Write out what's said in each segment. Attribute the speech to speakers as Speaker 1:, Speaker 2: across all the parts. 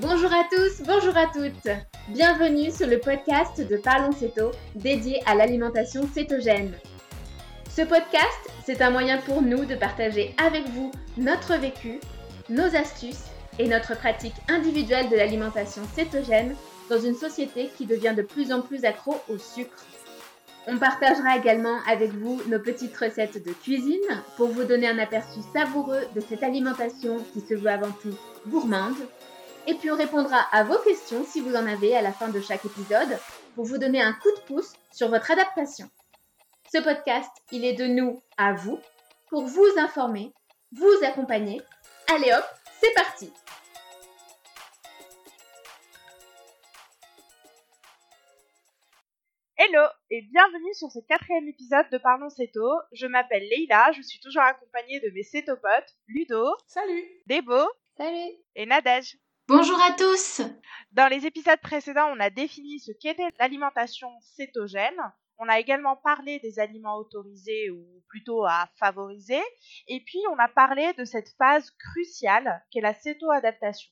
Speaker 1: Bonjour à tous, bonjour à toutes. Bienvenue sur le podcast de Parlons Céto dédié à l'alimentation cétogène. Ce podcast, c'est un moyen pour nous de partager avec vous notre vécu, nos astuces et notre pratique individuelle de l'alimentation cétogène dans une société qui devient de plus en plus accro au sucre. On partagera également avec vous nos petites recettes de cuisine pour vous donner un aperçu savoureux de cette alimentation qui se veut avant tout gourmande. Et puis on répondra à vos questions si vous en avez à la fin de chaque épisode pour vous donner un coup de pouce sur votre adaptation. Ce podcast, il est de nous à vous pour vous informer, vous accompagner. Allez hop, c'est parti
Speaker 2: Hello et bienvenue sur ce quatrième épisode de Parlons Céto. Je m'appelle Leïla, je suis toujours accompagnée de mes cétopotes Ludo.
Speaker 3: Salut
Speaker 2: Debo.
Speaker 4: Salut
Speaker 2: Et Nadège.
Speaker 5: Bonjour à tous
Speaker 2: Dans les épisodes précédents, on a défini ce qu'était l'alimentation cétogène. On a également parlé des aliments autorisés ou plutôt à favoriser. Et puis, on a parlé de cette phase cruciale qu'est la céto-adaptation.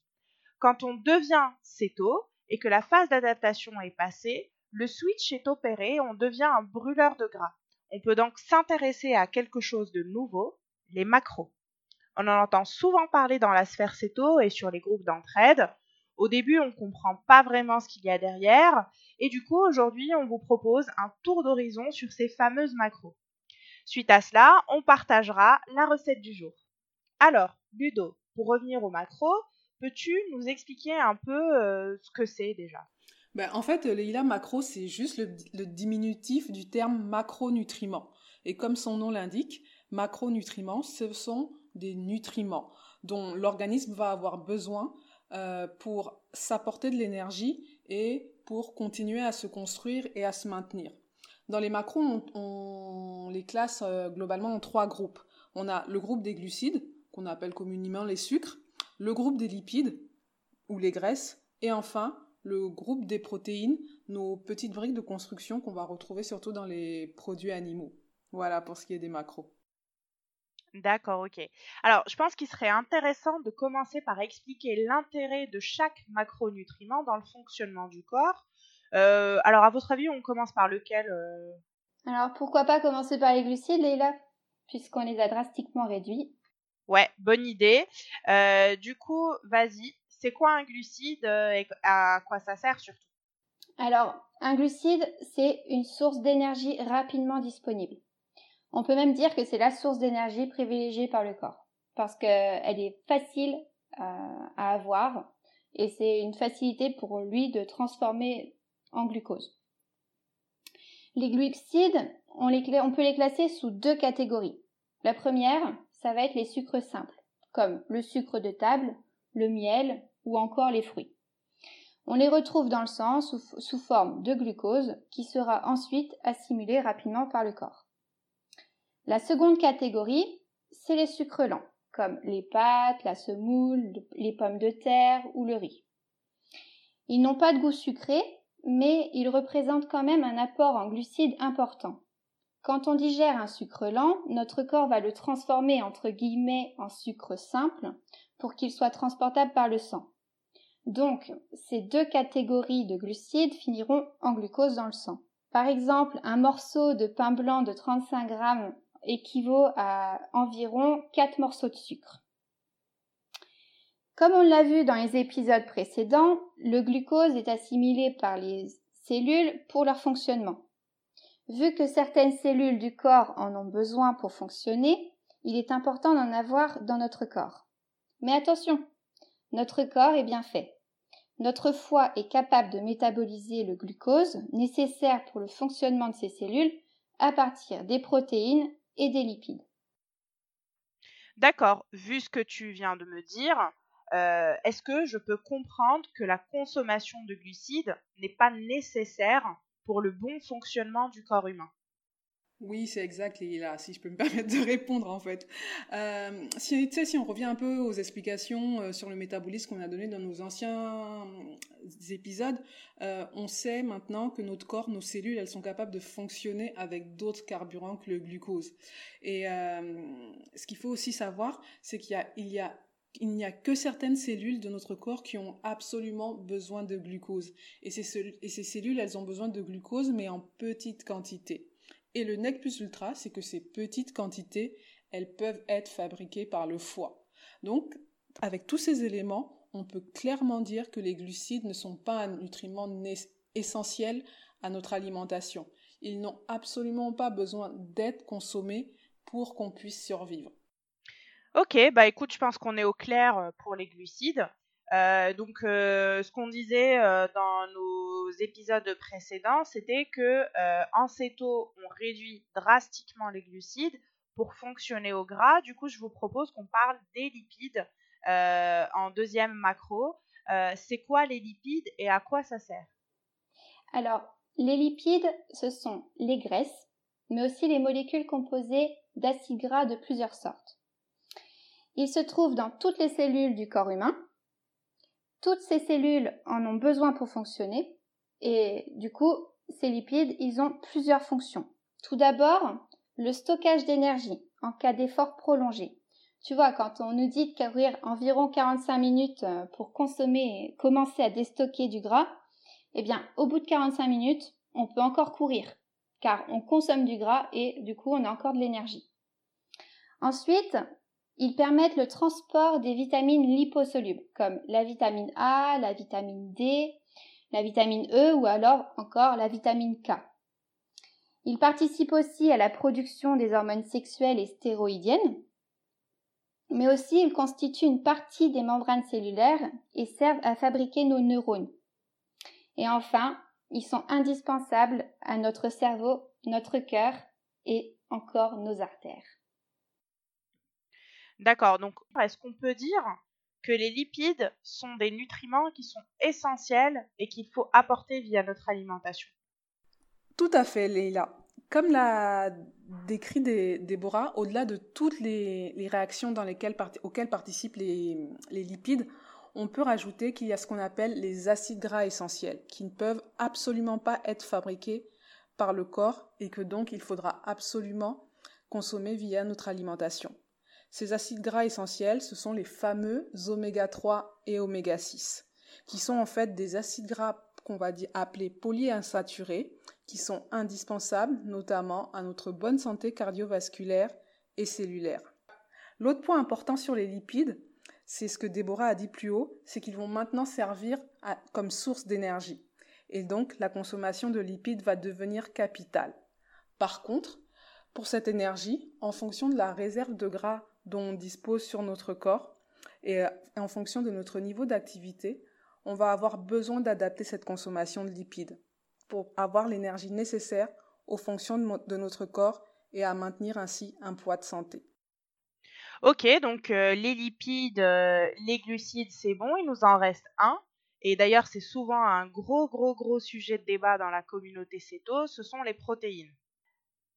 Speaker 2: Quand on devient céto et que la phase d'adaptation est passée, le switch est opéré, on devient un brûleur de gras. On peut donc s'intéresser à quelque chose de nouveau, les macros. On en entend souvent parler dans la sphère céto et sur les groupes d'entraide. Au début, on ne comprend pas vraiment ce qu'il y a derrière, et du coup, aujourd'hui, on vous propose un tour d'horizon sur ces fameuses macros. Suite à cela, on partagera la recette du jour. Alors, Ludo, pour revenir aux macros, peux-tu nous expliquer un peu euh, ce que c'est déjà?
Speaker 3: Ben, En fait, Leïla, macro, c'est juste le, le, diminutif du terme macronutriments. Et comme son nom l'indique, macronutriments, ce sont des nutriments dont l'organisme va avoir besoin euh, pour s'apporter de l'énergie et pour continuer à se construire et à se maintenir. Dans les macros, on, les classe euh, globalement en trois groupes. On a le groupe des glucides, qu'on appelle communément les sucres, le groupe des lipides, ou les graisses, et enfin le groupe des protéines, nos petites briques de construction qu'on va retrouver surtout dans les produits animaux. Voilà pour ce qui est des macros.
Speaker 2: D'accord, ok. Alors, je pense qu'il serait intéressant de commencer par expliquer l'intérêt de chaque macronutriment dans le fonctionnement du corps. Euh, alors, à votre avis, on commence par lequel euh...
Speaker 4: Alors, pourquoi pas commencer par les glucides, Leïla? Puisqu'on les a drastiquement réduits.
Speaker 2: Ouais, bonne idée. Euh, du coup, vas-y, c'est quoi un glucide et à quoi ça sert surtout?
Speaker 4: Alors, un glucide, c'est une source d'énergie rapidement disponible. On peut même dire que c'est la source d'énergie privilégiée par le corps parce qu'elle est facile euh, à avoir et c'est une facilité pour lui de transformer en glucose. Les glucides, on, peut les classer sous deux catégories. La première, ça va être les sucres simples, comme le sucre de table, le miel ou encore les fruits. On les retrouve dans le sang sous, sous forme de glucose qui sera ensuite assimilé rapidement par le corps. La seconde catégorie, c'est les sucres lents, comme les pâtes, la semoule, les pommes de terre ou le riz. Ils n'ont pas de goût sucré, mais ils représentent quand même un apport en glucides important. Quand on digère un sucre lent, notre corps va le transformer entre guillemets en sucre simple pour qu'il soit transportable par le sang. Donc, ces deux catégories de glucides finiront en glucose dans le sang. Par exemple, un morceau de pain blanc de 35 grammes équivaut à environ 4 morceaux de sucre. Comme on l'a vu dans les épisodes précédents, le glucose est assimilé par les cellules pour leur fonctionnement. Vu que certaines cellules du corps en ont besoin pour fonctionner, il est important d'en avoir dans notre corps. Mais attention, notre corps est bien fait. Notre foie est capable de métaboliser le glucose nécessaire pour le fonctionnement de ces cellules à partir des protéines et des lipides.
Speaker 2: D'accord, vu ce que tu viens de me dire, euh, est-ce que je peux comprendre que la consommation de glucides n'est pas nécessaire pour le bon fonctionnement du corps humain?
Speaker 3: Oui, c'est exact, Lila, si je peux me permettre de répondre en fait. Euh, si, si on revient un peu aux explications euh, sur le métabolisme qu'on a donné dans nos anciens épisodes, euh, on sait maintenant que notre corps, nos cellules, elles sont capables de fonctionner avec d'autres carburants que le glucose. Et euh, ce qu'il faut aussi savoir, c'est qu'il y a, il n'y a que certaines cellules de notre corps qui ont absolument besoin de glucose. Et et ces cellules, elles ont besoin de glucose, mais en petite quantité. Et le nec plus ultra, c'est que ces petites quantités, elles peuvent être fabriquées par le foie. Donc, avec tous ces éléments, on peut clairement dire que les glucides ne sont pas un nutriment essentiel à notre alimentation. Ils n'ont absolument pas besoin d'être consommés pour qu'on puisse survivre.
Speaker 2: Ok, bah écoute, je pense qu'on est au clair euh, pour les glucides. Euh, donc, euh, ce qu'on disait dans nos épisodes précédents, c'était que en céto, on réduit drastiquement les glucides pour fonctionner au gras. Du coup, je vous propose qu'on parle des lipides en deuxième macro. C'est quoi les lipides et à quoi ça sert?
Speaker 4: Alors, les lipides, ce sont les graisses, mais aussi les molécules composées d'acides gras de plusieurs sortes. Il se trouve dans toutes les cellules du corps humain. Toutes ces cellules en ont besoin pour fonctionner et du coup, ces lipides, ils ont plusieurs fonctions. Tout d'abord, le stockage d'énergie en cas d'effort prolongé. Tu vois, quand on nous dit de courir environ 45 minutes euh, pour consommer commencer à déstocker du gras, eh bien, au bout de 45 minutes, on peut encore courir, car on consomme du gras et du coup, on a encore de l'énergie. Ensuite, ils permettent le transport des vitamines liposolubles, comme la vitamine A, la vitamine D, la vitamine E ou alors encore la vitamine K. Ils participent aussi à la production des hormones sexuelles et stéroïdiennes, mais aussi ils constituent une partie des membranes cellulaires et servent à fabriquer nos neurones. Et enfin, ils sont indispensables à notre cerveau, notre cœur et encore nos artères.
Speaker 2: D'accord, donc est-ce qu'on peut dire que les lipides sont des nutriments qui sont essentiels et qu'il faut apporter via notre alimentation
Speaker 3: Tout à fait, Leila. Comme l'a décrit Déborah, au-delà de toutes les, réactions dans lesquelles, auxquelles participent les, les lipides, on peut rajouter qu'il y a ce qu'on appelle les acides gras essentiels, qui ne peuvent absolument pas être fabriqués par le corps et que donc il faudra absolument consommer via notre alimentation. Ces acides gras essentiels, ce sont les fameux oméga 3 et oméga 6, qui sont en fait des acides gras qu'on va appeler polyinsaturés, qui sont indispensables notamment à notre bonne santé cardiovasculaire et cellulaire. L'autre point important sur les lipides, c'est ce que Déborah a dit plus haut, c'est qu'ils vont maintenant servir comme source d'énergie. Et donc la consommation de lipides va devenir capitale. Par contre, pour cette énergie, en fonction de la réserve de gras dont on dispose sur notre corps et euh, en fonction de notre niveau d'activité, on va avoir besoin d'adapter cette consommation de lipides pour avoir l'énergie nécessaire aux fonctions de, notre corps et à maintenir ainsi un poids de santé.
Speaker 2: Ok, donc euh, les lipides, euh, les glucides, c'est bon, il nous en reste un. Et d'ailleurs, c'est souvent un gros, gros, gros sujet de débat dans la communauté céto, ce sont les protéines.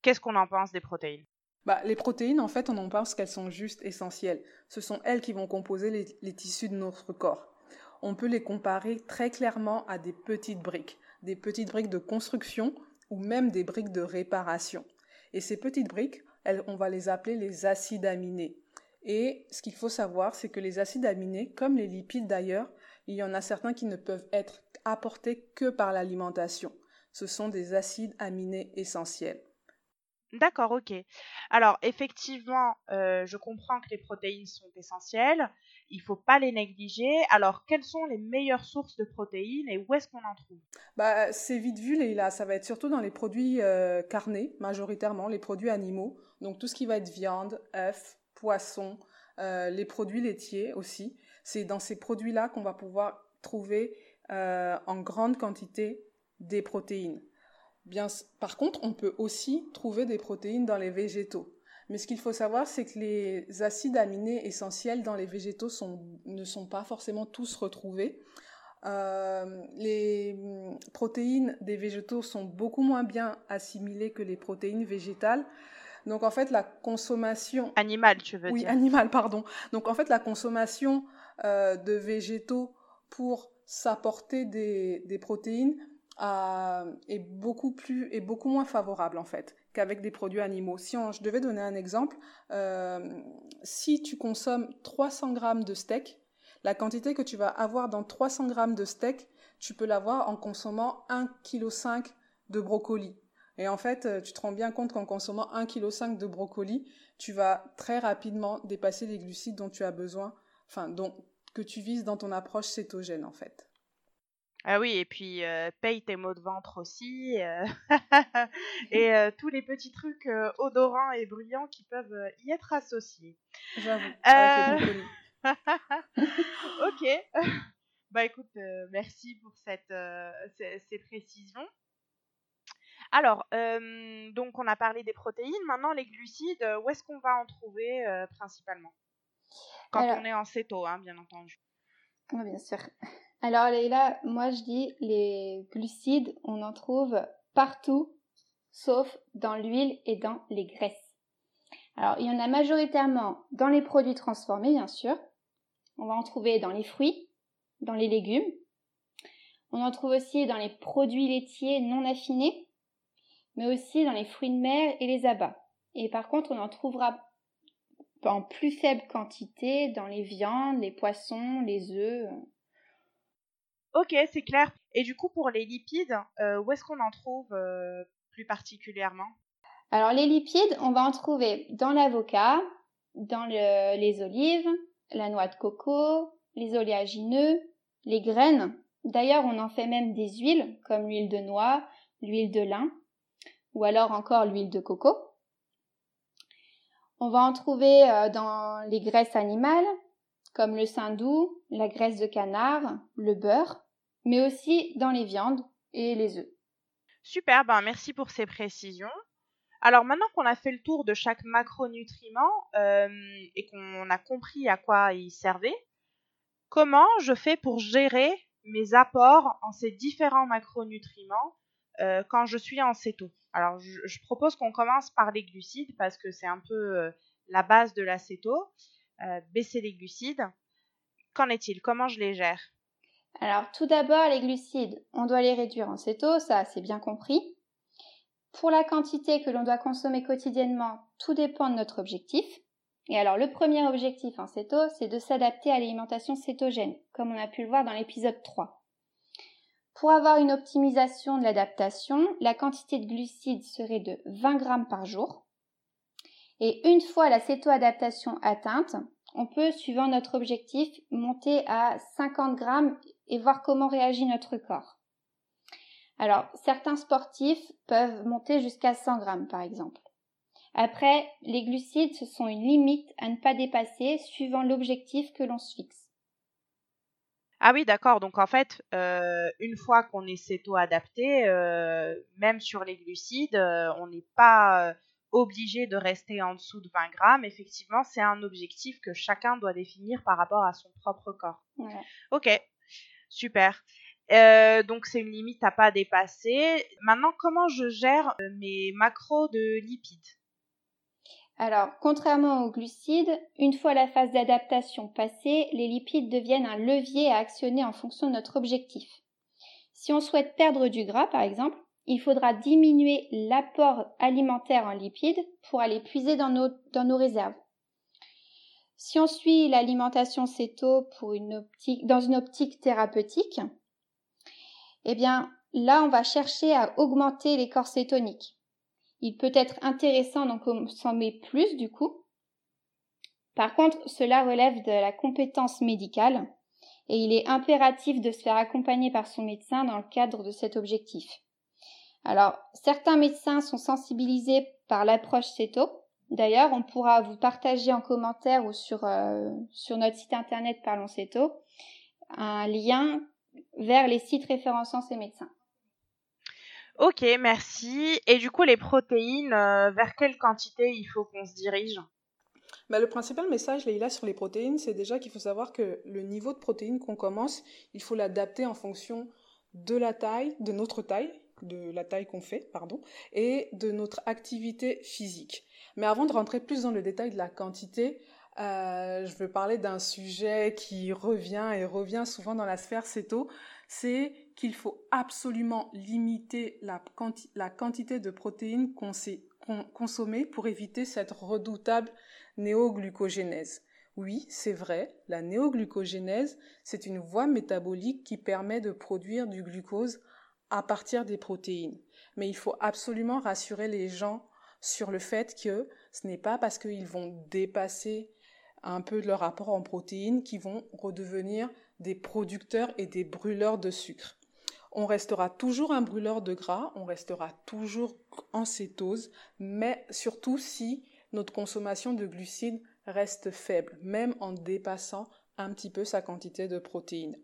Speaker 2: Qu'est-ce qu'on en pense des protéines?
Speaker 3: Bah, les protéines, en fait, on en pense qu'elles sont juste essentielles. Ce sont elles qui vont composer les, tissus de notre corps. On peut les comparer très clairement à des petites briques, des petites briques de construction ou même des briques de réparation. Et ces petites briques, on va les appeler les acides aminés. Et ce qu'il faut savoir, c'est que les acides aminés, comme les lipides d'ailleurs, il y en a certains qui ne peuvent être apportés que par l'alimentation. Ce sont des acides aminés essentiels.
Speaker 2: D'accord, ok. Alors effectivement, euh, je comprends que les protéines sont essentielles, il faut pas les négliger. Alors quelles sont les meilleures sources de protéines et où est-ce qu'on en trouve?
Speaker 3: Bah c'est vite vu Leïla, ça va être surtout dans les produits euh, carnés, majoritairement les produits animaux, donc tout ce qui va être viande, œufs, poissons, euh, les produits laitiers aussi. C'est dans ces produits-là qu'on va pouvoir trouver en grande quantité des protéines par contre, on peut aussi trouver des protéines dans les végétaux. Mais ce qu'il faut savoir, c'est que les acides aminés essentiels dans les végétaux ne sont pas forcément tous retrouvés. Euh, les protéines des végétaux sont beaucoup moins bien assimilées que les protéines végétales. Donc en fait, la consommation...
Speaker 2: Animale, tu veux
Speaker 3: dire
Speaker 2: Oui,
Speaker 3: animale, pardon. Donc en fait, la consommation euh, de végétaux pour s'apporter des protéines est beaucoup plus est beaucoup moins favorable en fait qu'avec des produits animaux. Si je devais donner un exemple, euh, si tu consommes 300 grammes de steak, la quantité que tu vas avoir dans 300 grammes de steak, tu peux l'avoir en consommant 1,5 kg de brocoli. Et en fait, euh, tu te rends bien compte qu'en consommant 1,5 kg de brocoli, tu vas très rapidement dépasser les glucides dont tu as besoin, enfin, dont, que tu vises dans ton approche cétogène en fait.
Speaker 2: Ah oui, et puis euh, paye tes maux de ventre aussi, euh, et euh, tous les petits trucs odorants et bruyants qui peuvent y être associés.
Speaker 3: J'avoue.
Speaker 2: ok. bah écoute, merci pour cette, ces, précisions. Alors, donc on a parlé des protéines. Maintenant, les glucides, où est-ce qu'on va en trouver principalement? Quand on est en céto, hein, bien entendu.
Speaker 4: Oui, bien sûr. Alors Leïla, moi je dis les glucides, on en trouve partout, sauf dans l'huile et dans les graisses. Alors il y en a majoritairement dans les produits transformés, bien sûr. On va en trouver dans les fruits, dans les légumes. On en trouve aussi dans les produits laitiers non affinés, mais aussi dans les fruits de mer et les abats. Et par contre, on en trouvera en plus faible quantité dans les viandes, les poissons, les œufs,
Speaker 2: Ok, c'est clair. Et du coup, pour les lipides, euh, où est-ce qu'on en trouve euh, plus particulièrement?
Speaker 4: Alors, les lipides, on va en trouver dans l'avocat, dans les olives, la noix de coco, les oléagineux, les graines. D'ailleurs, on en fait même des huiles, comme l'huile de noix, l'huile de lin, ou alors encore l'huile de coco. On va en trouver euh, dans les graisses animales, comme le sein doux, la graisse de canard, le beurre, mais aussi dans les viandes et les œufs.
Speaker 2: Super, ben merci pour ces précisions. Alors maintenant qu'on a fait le tour de chaque macronutriment euh, et qu'on a compris à quoi il servait, comment je fais pour gérer mes apports en ces différents macronutriments euh, quand je suis en céto? Alors je, propose qu'on commence par les glucides parce que c'est un peu euh, la base de la céto. Baisser les glucides. Qu'en est-il? Comment je les gère?
Speaker 4: Alors tout d'abord les glucides, on doit les réduire en céto, ça c'est bien compris. Pour la quantité que l'on doit consommer quotidiennement, tout dépend de notre objectif. Et alors le premier objectif en céto, c'est de s'adapter à l'alimentation cétogène, comme on a pu le voir dans l'épisode 3. Pour avoir une optimisation de l'adaptation, la quantité de glucides serait de 20 grammes par jour. Et une fois la cétoadaptation atteinte, on peut, suivant notre objectif, monter à 50 grammes et voir comment réagit notre corps. Alors, certains sportifs peuvent monter jusqu'à 100 grammes, par exemple. Après, les glucides, ce sont une limite à ne pas dépasser suivant l'objectif que l'on se fixe.
Speaker 2: Ah oui, d'accord. Donc en fait, euh, une fois qu'on est céto-adapté, euh, même sur les glucides, euh, on n'est pas obligé de rester en dessous de 20 grammes. Effectivement, c'est un objectif que chacun doit définir par rapport à son propre corps. Ok, super. Euh, donc c'est une limite à pas dépasser. Maintenant, comment je gère euh, mes macros de lipides?
Speaker 4: Alors, contrairement aux glucides, une fois la phase d'adaptation passée, les lipides deviennent un levier à actionner en fonction de notre objectif. Si on souhaite perdre du gras, par exemple, il faudra diminuer l'apport alimentaire en lipides pour aller puiser dans nos, réserves. Si on suit l'alimentation céto dans une optique thérapeutique, eh bien là on va chercher à augmenter les corps cétoniques. Il peut être intéressant d'en consommer plus du coup. Par contre, cela relève de la compétence médicale et il est impératif de se faire accompagner par son médecin dans le cadre de cet objectif. Alors, certains médecins sont sensibilisés par l'approche CETO. D'ailleurs, on pourra vous partager en commentaire ou sur, euh, sur notre site internet Parlons CETO un lien vers les sites référençant ces médecins.
Speaker 2: Ok, merci. Et du coup, les protéines, euh, vers quelle quantité il faut qu'on se dirige?
Speaker 3: Bah, le principal message, Leïla, sur les protéines, c'est déjà qu'il faut savoir que le niveau de protéines qu'on commence, il faut l'adapter en fonction de la taille, de notre taille, de la taille qu'on fait, pardon, et de notre activité physique. Mais avant de rentrer plus dans le détail de la quantité, euh, je veux parler d'un sujet qui revient et revient souvent dans la sphère CETO, c'est qu'il faut absolument limiter la, quantité de protéines consommées pour éviter cette redoutable néoglucogénèse. Oui, c'est vrai, la néoglucogénèse, c'est une voie métabolique qui permet de produire du glucose à partir des protéines. Mais il faut absolument rassurer les gens sur le fait que ce n'est pas parce qu'ils vont dépasser un peu leur apport en protéines qu'ils vont redevenir des producteurs et des brûleurs de sucre. On restera toujours un brûleur de gras, on restera toujours en cétose, mais surtout si notre consommation de glucides reste faible, même en dépassant un petit peu sa quantité de protéines.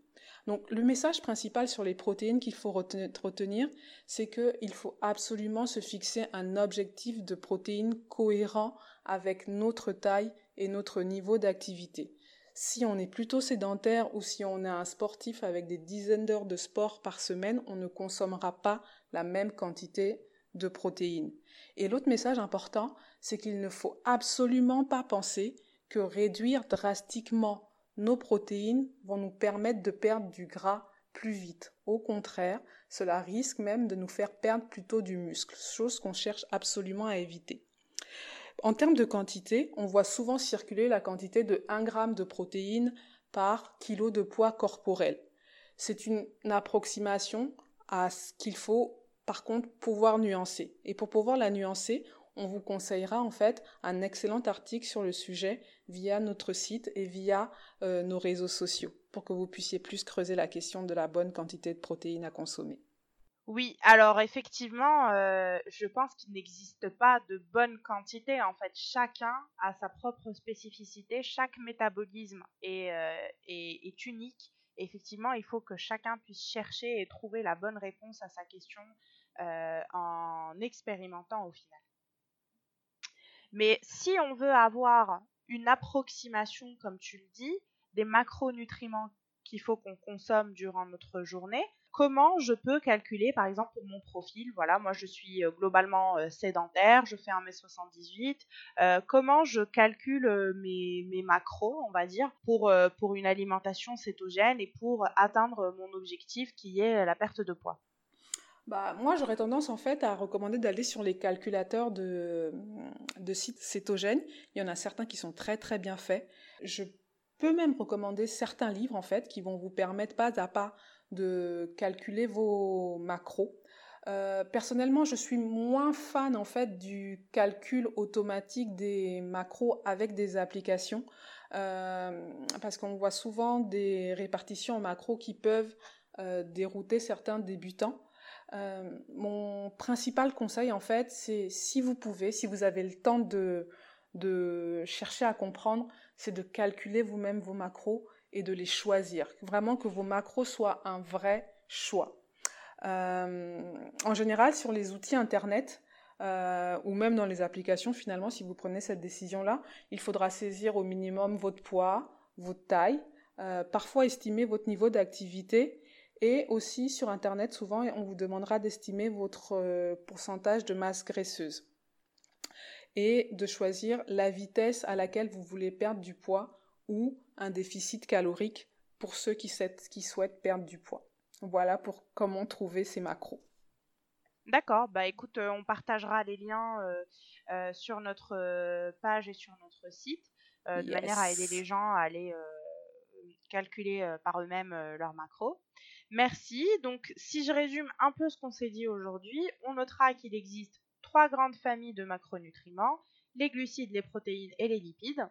Speaker 3: Donc le message principal sur les protéines qu'il faut retenir, c'est qu'il faut absolument se fixer un objectif de protéines cohérent avec notre taille et notre niveau d'activité. Si on est plutôt sédentaire ou si on est un sportif avec des dizaines d'heures de sport par semaine, on ne consommera pas la même quantité de protéines. Et l'autre message important, c'est qu'il ne faut absolument pas penser que réduire drastiquement nos protéines vont nous permettre de perdre du gras plus vite. Au contraire, cela risque même de nous faire perdre plutôt du muscle, chose qu'on cherche absolument à éviter. En termes de quantité, on voit souvent circuler la quantité de 1 g de protéines par kilo de poids corporel. C'est une approximation à ce qu'il faut par contre pouvoir nuancer. Et pour pouvoir la nuancer, on vous conseillera en fait un excellent article sur le sujet via notre site et via euh, nos réseaux sociaux pour que vous puissiez plus creuser la question de la bonne quantité de protéines à consommer.
Speaker 2: Oui, alors effectivement, euh, je pense qu'il n'existe pas de bonne quantité. En fait, chacun a sa propre spécificité, chaque métabolisme est, euh, est unique. Effectivement, il faut que chacun puisse chercher et trouver la bonne réponse à sa question en expérimentant au final. Mais si on veut avoir une approximation, comme tu le dis, des macronutriments qu'il faut qu'on consomme durant notre journée, comment je peux calculer, par exemple, pour mon profil, voilà, moi je suis euh, globalement euh, sédentaire, je fais 1m78, euh, comment je calcule mes, mes, macros, on va dire, pour, pour une alimentation cétogène et pour atteindre mon objectif qui est la perte de poids?
Speaker 3: Bah, moi, j'aurais tendance en fait à recommander d'aller sur les calculateurs de, de sites cétogènes. Il y en a certains qui sont très très bien faits. Je peux même recommander certains livres en fait qui vont vous permettre pas à pas de calculer vos macros. Euh, personnellement, je suis moins fan en fait du calcul automatique des macros avec des applications euh, parce qu'on voit souvent des répartitions en macros qui peuvent euh, dérouter certains débutants. Euh, mon principal conseil, en fait, c'est si vous pouvez, si vous avez le temps de, chercher à comprendre, c'est de calculer vous-même vos macros et de les choisir. Vraiment que vos macros soient un vrai choix. Euh, en général, sur les outils Internet, euh, ou même dans les applications, finalement, si vous prenez cette décision-là, il faudra saisir au minimum votre poids, votre taille, parfois estimer votre niveau d'activité et aussi sur Internet, souvent, on vous demandera d'estimer votre euh, pourcentage de masse graisseuse et de choisir la vitesse à laquelle vous voulez perdre du poids ou un déficit calorique pour ceux qui, souhaitent perdre du poids. Voilà pour comment trouver ces macros.
Speaker 2: D'accord, bah écoute, euh, on partagera les liens euh, sur notre page et sur notre site de manière à aider les gens à aller calculer par eux-mêmes leurs macros. Merci. Donc, si je résume un peu ce qu'on s'est dit aujourd'hui, on notera qu'il existe trois grandes familles de macronutriments, les glucides, les protéines et les lipides.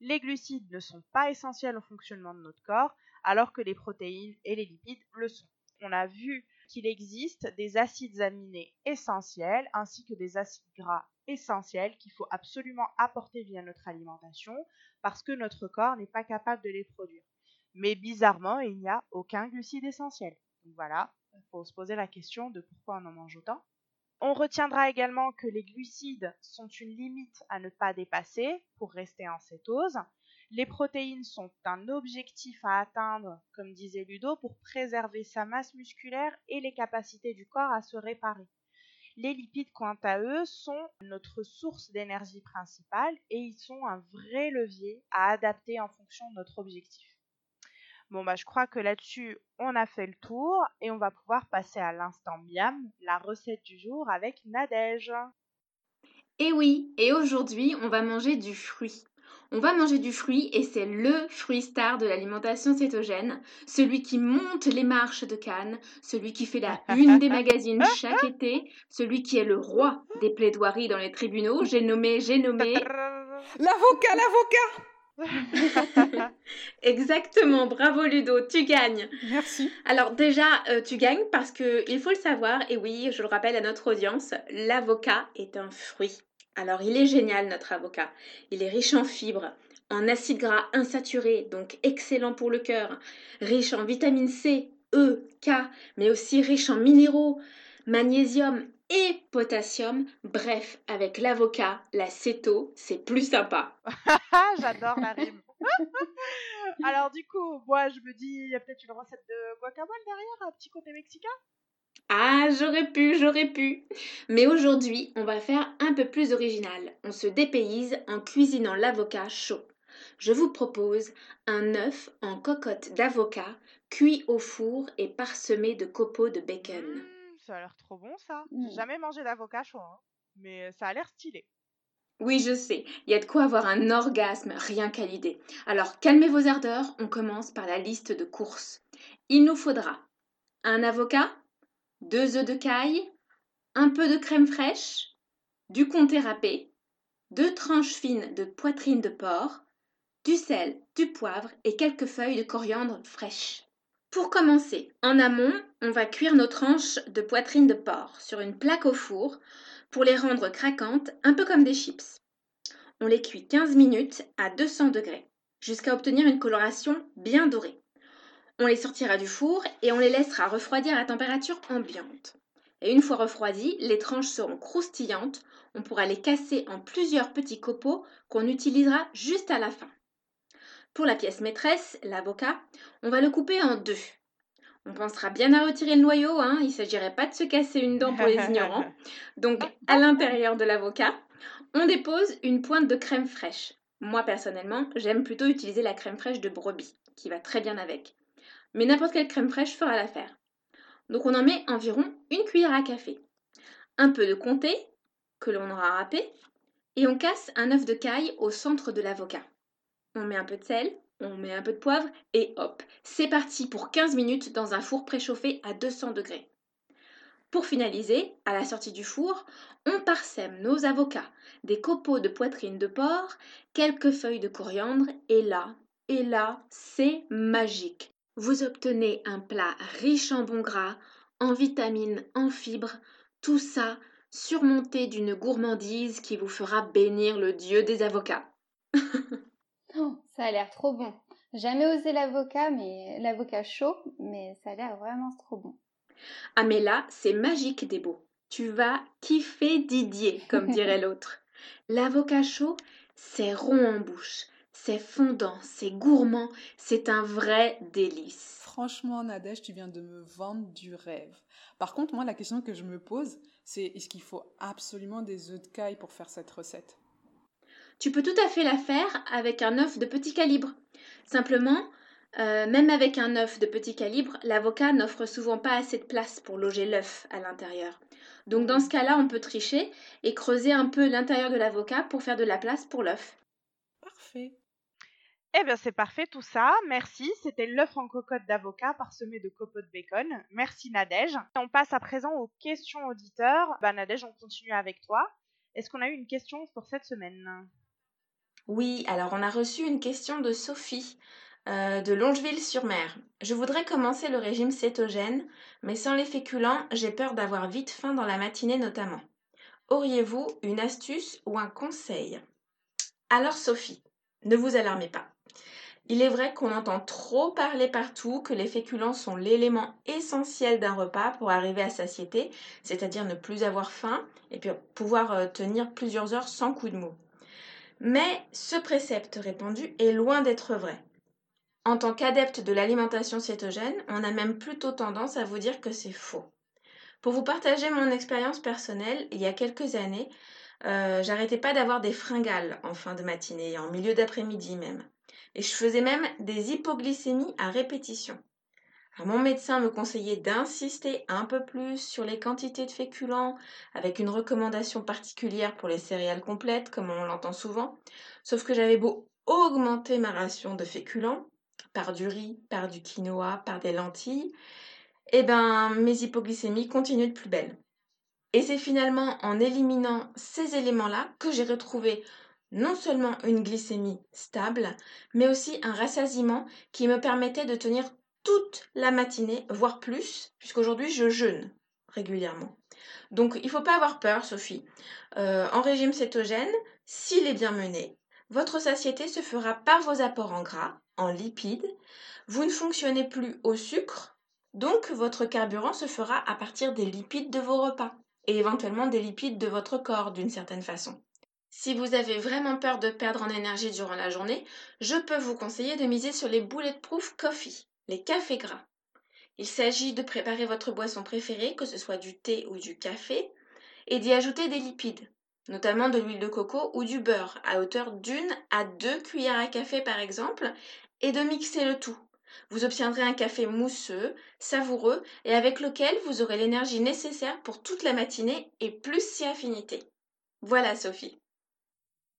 Speaker 2: Les glucides ne sont pas essentiels au fonctionnement de notre corps, alors que les protéines et les lipides le sont. On a vu qu'il existe des acides aminés essentiels ainsi que des acides gras essentiels qu'il faut absolument apporter via notre alimentation parce que notre corps n'est pas capable de les produire. Mais bizarrement, il n'y a aucun glucide essentiel. Donc voilà, il faut se poser la question de pourquoi on en mange autant. On retiendra également que les glucides sont une limite à ne pas dépasser pour rester en cétose. Les protéines sont un objectif à atteindre, comme disait Ludo, pour préserver sa masse musculaire et les capacités du corps à se réparer. Les lipides, quant à eux, sont notre source d'énergie principale et ils sont un vrai levier à adapter en fonction de notre objectif. Bon bah je crois que là-dessus on a fait le tour et on va pouvoir passer à l'instant miam, la recette du jour avec Nadège.
Speaker 1: Et oui, et aujourd'hui on va manger du fruit. On va manger du fruit et c'est le fruit star de l'alimentation cétogène, celui qui monte les marches de Cannes, celui qui fait la une des magazines chaque été, celui qui est le roi des plaidoiries dans les tribunaux. J'ai nommé, j'ai nommé.
Speaker 3: L'avocat, l'avocat
Speaker 1: Exactement, bravo Ludo, tu gagnes.
Speaker 3: Merci.
Speaker 1: Alors déjà, euh, tu gagnes parce que il faut le savoir, et oui, je le rappelle à notre audience, l'avocat est un fruit. Alors il est génial notre avocat. Il est riche en fibres, en acides gras insaturés, donc excellent pour le cœur, riche en vitamine C, E, K, mais aussi riche en minéraux, magnésium et potassium. Bref, avec l'avocat, la céto, c'est plus sympa.
Speaker 2: J'adore la rime. Alors du coup, moi je me dis, il y a peut-être une recette de guacamole derrière, un petit côté mexicain?
Speaker 1: Ah, j'aurais pu, j'aurais pu. Mais aujourd'hui, on va faire un peu plus original. On se dépayse en cuisinant l'avocat chaud. Je vous propose un œuf en cocotte d'avocat cuit au four et parsemé de copeaux de bacon.
Speaker 2: Ça a l'air trop bon ça. J'ai jamais mangé d'avocat chaud, hein. mais ça a l'air stylé.
Speaker 1: Oui, je sais, il y a de quoi avoir un orgasme rien qu'à l'idée. Alors calmez vos ardeurs, on commence par la liste de courses. Il nous faudra un avocat, deux œufs de caille, un peu de crème fraîche, du comté râpé, deux tranches fines de poitrine de porc, du sel, du poivre et quelques feuilles de coriandre fraîches. Pour commencer, en amont, on va cuire nos tranches de poitrine de porc sur une plaque au four pour les rendre craquantes, un peu comme des chips. On les cuit 15 minutes à 200 degrés, jusqu'à obtenir une coloration bien dorée. On les sortira du four et on les laissera refroidir à température ambiante. Et une fois refroidies, les tranches seront croustillantes. On pourra les casser en plusieurs petits copeaux qu'on utilisera juste à la fin. Pour la pièce maîtresse, l'avocat, on va le couper en deux. On pensera bien à retirer le noyau, hein. il ne s'agirait pas de se casser une dent pour les ignorants. Donc, à l'intérieur de l'avocat, on dépose une pointe de crème fraîche. Moi, personnellement, j'aime plutôt utiliser la crème fraîche de brebis, qui va très bien avec mais n'importe quelle crème fraîche fera l'affaire. Donc on en met environ une cuillère à café. Un peu de comté, que l'on aura râpé, et on casse un œuf de caille au centre de l'avocat. On met un peu de sel, on met un peu de poivre, et hop, c'est parti pour 15 minutes dans un four préchauffé à 200 degrés. Pour finaliser, à la sortie du four, on parsème nos avocats, des copeaux de poitrine de porc, quelques feuilles de coriandre, et là, et là, c'est magique vous obtenez un plat riche en bons gras, en vitamines, en fibres, tout ça surmonté d'une gourmandise qui vous fera bénir le dieu des avocats.
Speaker 4: oh, ça a l'air trop bon. Jamais osé l'avocat, mais l'avocat chaud, mais ça a l'air vraiment trop bon.
Speaker 1: Ah mais là, c'est magique des beaux. Tu vas kiffer Didier, comme dirait l'autre. L'avocat chaud, c'est rond en bouche. C'est fondant, c'est gourmand, c'est un vrai délice.
Speaker 3: Franchement, Nadège, tu viens de me vendre du rêve. Par contre, moi, la question que je me pose, c'est est-ce qu'il faut absolument des œufs de caille pour faire cette recette?
Speaker 1: Tu peux tout à fait la faire avec un œuf de petit calibre. Simplement, euh, même avec un œuf de petit calibre, l'avocat n'offre souvent pas assez de place pour loger l'œuf à l'intérieur. Donc dans ce cas-là, on peut tricher et creuser un peu l'intérieur de l'avocat pour faire de la place pour l'œuf.
Speaker 3: Parfait.
Speaker 2: Eh bien, c'est parfait tout ça. Merci. C'était l'œuf en cocotte d'avocat parsemé de copeaux de bacon. Merci Nadège. On passe à présent aux questions auditeurs. Bah, Nadège, on continue avec toi. Est-ce qu'on a eu une question pour cette semaine?
Speaker 1: Oui, alors on a reçu une question de Sophie euh, de Longeville-sur-Mer. Je voudrais commencer le régime cétogène, mais sans les féculents, j'ai peur d'avoir vite faim dans la matinée notamment. Auriez-vous une astuce ou un conseil? Alors Sophie, ne vous alarmez pas. Il est vrai qu'on entend trop parler partout que les féculents sont l'élément essentiel d'un repas pour arriver à satiété, c'est-à-dire ne plus avoir faim et puis pouvoir euh, tenir plusieurs heures sans coup de mou. Mais ce précepte répandu est loin d'être vrai. En tant qu'adepte de l'alimentation cétogène, on a même plutôt tendance à vous dire que c'est faux. Pour vous partager mon expérience personnelle, il y a quelques années, euh, j'arrêtais pas d'avoir des fringales en fin de matinée, en milieu d'après-midi même. Et je faisais même des hypoglycémies à répétition. Mon médecin me conseillait d'insister un peu plus sur les quantités de féculents, avec une recommandation particulière pour les céréales complètes, comme on l'entend souvent. Sauf que j'avais beau augmenter ma ration de féculents, par du riz, par du quinoa, par des lentilles, eh ben mes hypoglycémies continuent de plus belle. Et c'est finalement en éliminant ces éléments-là que j'ai retrouvé non seulement une glycémie stable, mais aussi un rassasiement qui me permettait de tenir toute la matinée, voire plus, puisqu'aujourd'hui je jeûne régulièrement. Donc il ne faut pas avoir peur, Sophie. Euh, en régime cétogène, s'il est bien mené, votre satiété se fera par vos apports en gras, en lipides. Vous ne fonctionnez plus au sucre, donc votre carburant se fera à partir des lipides de vos repas et éventuellement des lipides de votre corps d'une certaine façon. Si vous avez vraiment peur de perdre en énergie durant la journée, je peux vous conseiller de miser sur les bulletproof coffee, les cafés gras. Il s'agit de préparer votre boisson préférée, que ce soit du thé ou du café, et d'y ajouter des lipides, notamment de l'huile de coco ou du beurre, à hauteur d'une à deux cuillères à café par exemple, et de mixer le tout. Vous obtiendrez un café mousseux, savoureux et avec lequel vous aurez l'énergie nécessaire pour toute la matinée et plus si affinité. Voilà Sophie.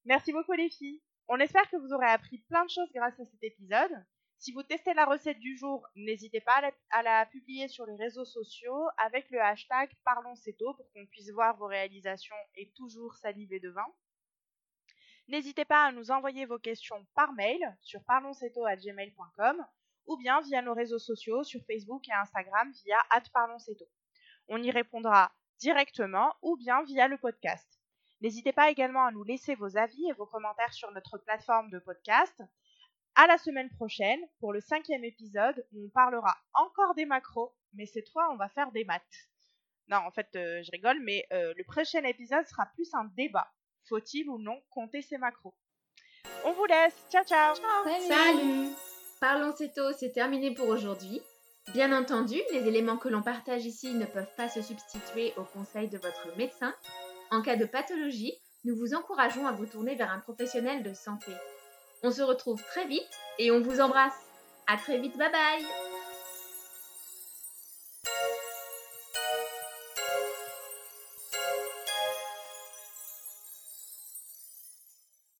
Speaker 2: Merci beaucoup les filles. On espère que vous aurez appris plein de choses grâce à cet épisode. Si vous testez la recette du jour, n'hésitez pas à la, publier sur les réseaux sociaux avec le hashtag Parlons pour qu'on puisse voir vos réalisations et toujours saliver de vin. N'hésitez pas à nous envoyer vos questions par mail sur parlonsceto@gmail.com ou bien via nos réseaux sociaux sur Facebook et Instagram via @parlonsceto. On y répondra directement ou bien via le podcast. N'hésitez pas également à nous laisser vos avis et vos commentaires sur notre plateforme de podcast. À la semaine prochaine pour le cinquième épisode où on parlera encore des macros, mais cette fois on va faire des maths. Non, en fait, euh, je rigole, mais euh, le prochain épisode sera plus un débat. Faut-il ou non compter ses macros? On vous laisse. Ciao, ciao.
Speaker 4: Salut. Parlons Céto, c'est terminé pour aujourd'hui. Bien entendu, les éléments que l'on partage ici ne peuvent pas se substituer aux conseils de votre médecin. En cas de pathologie, nous vous encourageons à vous tourner vers un professionnel de santé. On se retrouve très vite et on vous embrasse. À très vite, bye bye